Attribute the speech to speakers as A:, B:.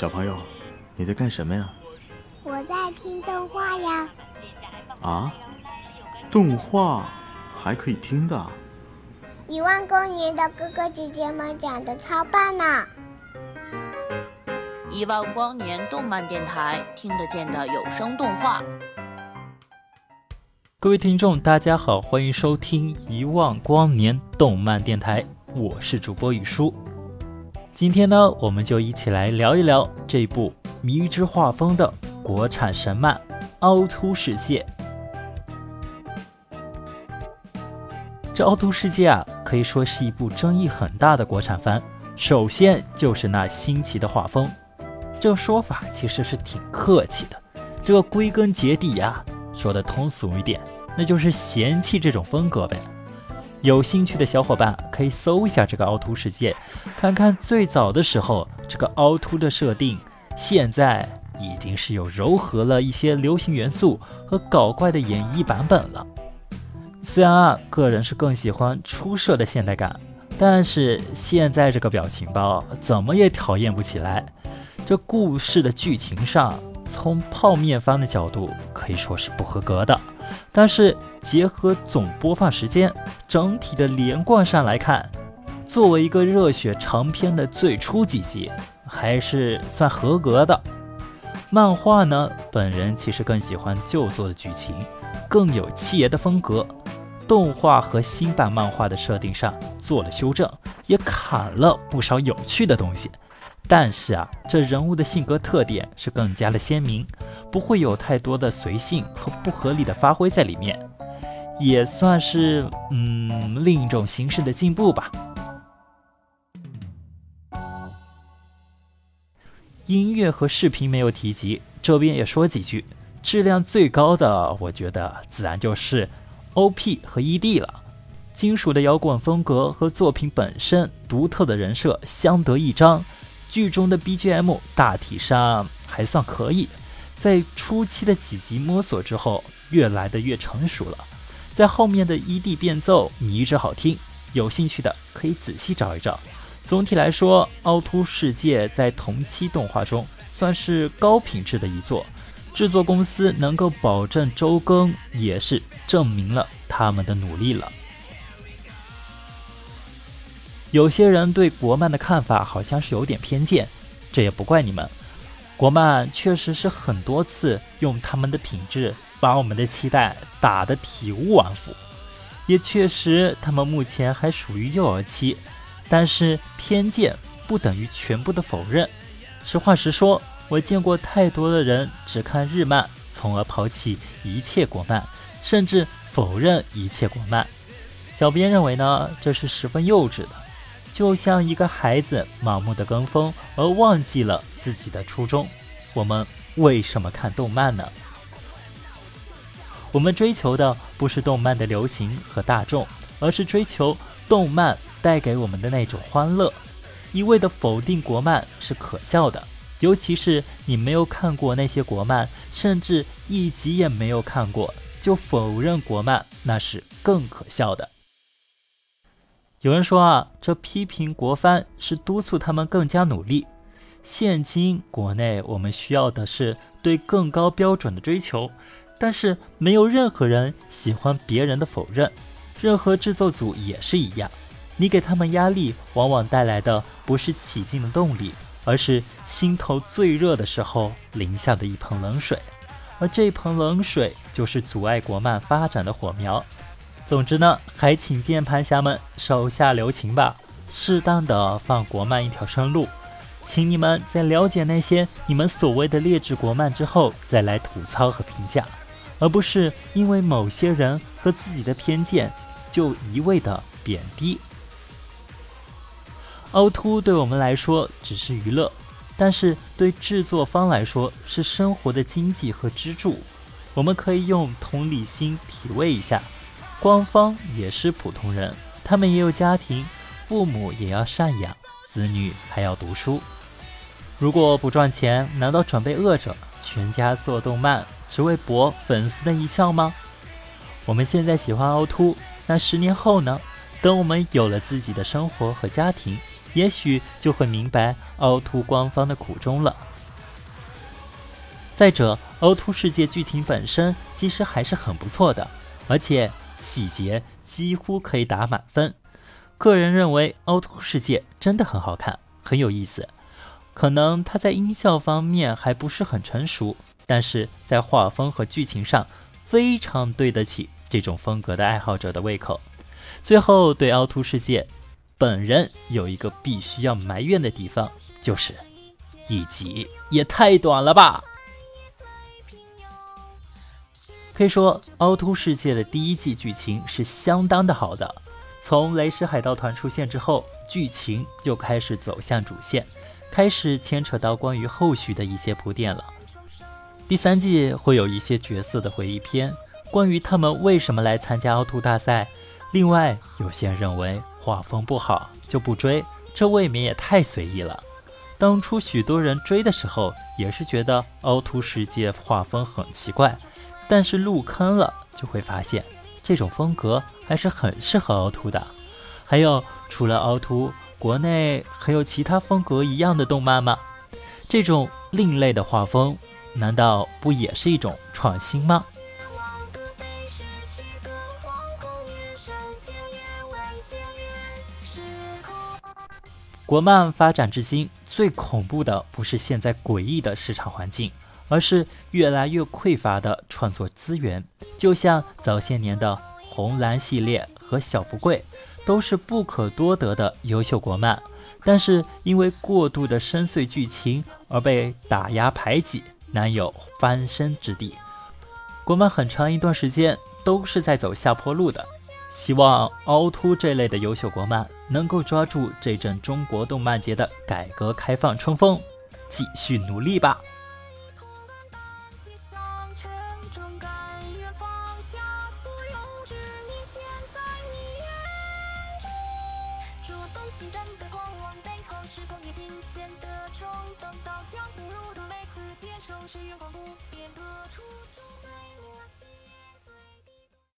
A: 小朋友，你在干什么呀？
B: 我在听动画呀。
A: 啊？动画还可以听的？
B: 一万光年的哥哥姐姐们讲的超棒呢！
C: 一万光年动漫电台听得见的有声动画。
D: 各位听众，大家好，欢迎收听一万光年动漫电台，我是主播雨叔。今天呢，我们就一起来聊一聊这部迷之画风的国产神漫《凹凸世界》。这《凹凸世界》啊，可以说是一部争议很大的国产番。首先就是那新奇的画风，这个说法其实是挺客气的。这个归根结底呀，说的通俗一点，那就是嫌弃这种风格呗。有兴趣的小伙伴可以搜一下这个凹凸世界，看看最早的时候这个凹凸的设定，现在已经是有柔和了一些流行元素和搞怪的演绎版本了。虽然啊，个人是更喜欢出色的现代感，但是现在这个表情包怎么也讨厌不起来。这故事的剧情上，从泡面番的角度可以说是不合格的。但是结合总播放时间，整体的连贯上来看，作为一个热血长篇的最初几集，还是算合格的。漫画呢，本人其实更喜欢旧作的剧情，更有七爷的风格。动画和新版漫画的设定上做了修正，也砍了不少有趣的东西。但是啊，这人物的性格特点是更加的鲜明，不会有太多的随性和不合理的发挥在里面，也算是嗯另一种形式的进步吧。音乐和视频没有提及，这边也说几句。质量最高的，我觉得自然就是 OP 和 ED 了。金属的摇滚风格和作品本身独特的人设相得益彰。剧中的 BGM 大体上还算可以，在初期的几集摸索之后，越来的越成熟了。在后面的 ED 变奏迷之好听，有兴趣的可以仔细找一找。总体来说，《凹凸世界》在同期动画中算是高品质的一作，制作公司能够保证周更，也是证明了他们的努力了。有些人对国漫的看法好像是有点偏见，这也不怪你们。国漫确实是很多次用他们的品质把我们的期待打得体无完肤，也确实他们目前还属于幼儿期。但是偏见不等于全部的否认。实话实说，我见过太多的人只看日漫，从而抛弃一切国漫，甚至否认一切国漫。小编认为呢，这是十分幼稚的。就像一个孩子盲目的跟风而忘记了自己的初衷。我们为什么看动漫呢？我们追求的不是动漫的流行和大众，而是追求动漫带给我们的那种欢乐。一味的否定国漫是可笑的，尤其是你没有看过那些国漫，甚至一集也没有看过就否认国漫，那是更可笑的。有人说啊，这批评国番是督促他们更加努力。现今国内我们需要的是对更高标准的追求，但是没有任何人喜欢别人的否认，任何制作组也是一样。你给他们压力，往往带来的不是起劲的动力，而是心头最热的时候淋下的一盆冷水，而这盆冷水就是阻碍国漫发展的火苗。总之呢，还请键盘侠们手下留情吧，适当的放国漫一条生路。请你们在了解那些你们所谓的劣质国漫之后，再来吐槽和评价，而不是因为某些人和自己的偏见就一味的贬低。凹凸对我们来说只是娱乐，但是对制作方来说是生活的经济和支柱。我们可以用同理心体味一下。官方也是普通人，他们也有家庭，父母也要赡养，子女还要读书。如果不赚钱，难道准备饿着全家做动漫，只为博粉丝的一笑吗？我们现在喜欢凹凸，那十年后呢？等我们有了自己的生活和家庭，也许就会明白凹凸官方的苦衷了。再者，凹凸世界剧情本身其实还是很不错的，而且细节几乎可以打满分。个人认为，凹凸世界真的很好看，很有意思。可能它在音效方面还不是很成熟，但是在画风和剧情上非常对得起这种风格的爱好者的胃口。最后，对凹凸世界，本人有一个必须要埋怨的地方，就是一集也太短了吧。可以说，《凹凸世界》的第一季剧情是相当的好的。从雷狮海盗团出现之后，剧情就开始走向主线，开始牵扯到关于后续的一些铺垫了。第三季会有一些角色的回忆篇，关于他们为什么来参加凹凸大赛。另外，有些人认为画风不好就不追，这未免也太随意了。当初许多人追的时候，也是觉得《凹凸世界》画风很奇怪。但是入坑了，就会发现这种风格还是很适合凹凸的。还有，除了凹凸，国内还有其他风格一样的动漫吗？这种另类的画风，难道不也是一种创新吗？国漫发展至今，最恐怖的不是现在诡异的市场环境。而是越来越匮乏的创作资源，就像早些年的红蓝系列和小福贵，都是不可多得的优秀国漫，但是因为过度的深邃剧情而被打压排挤，难有翻身之地。国漫很长一段时间都是在走下坡路的，希望凹凸这类的优秀国漫能够抓住这阵中国动漫节的改革开放春风，继续努力吧。心战的狂妄背后，是工业惊险的冲动。刀枪不入的每次接受，是眼光不变的初衷。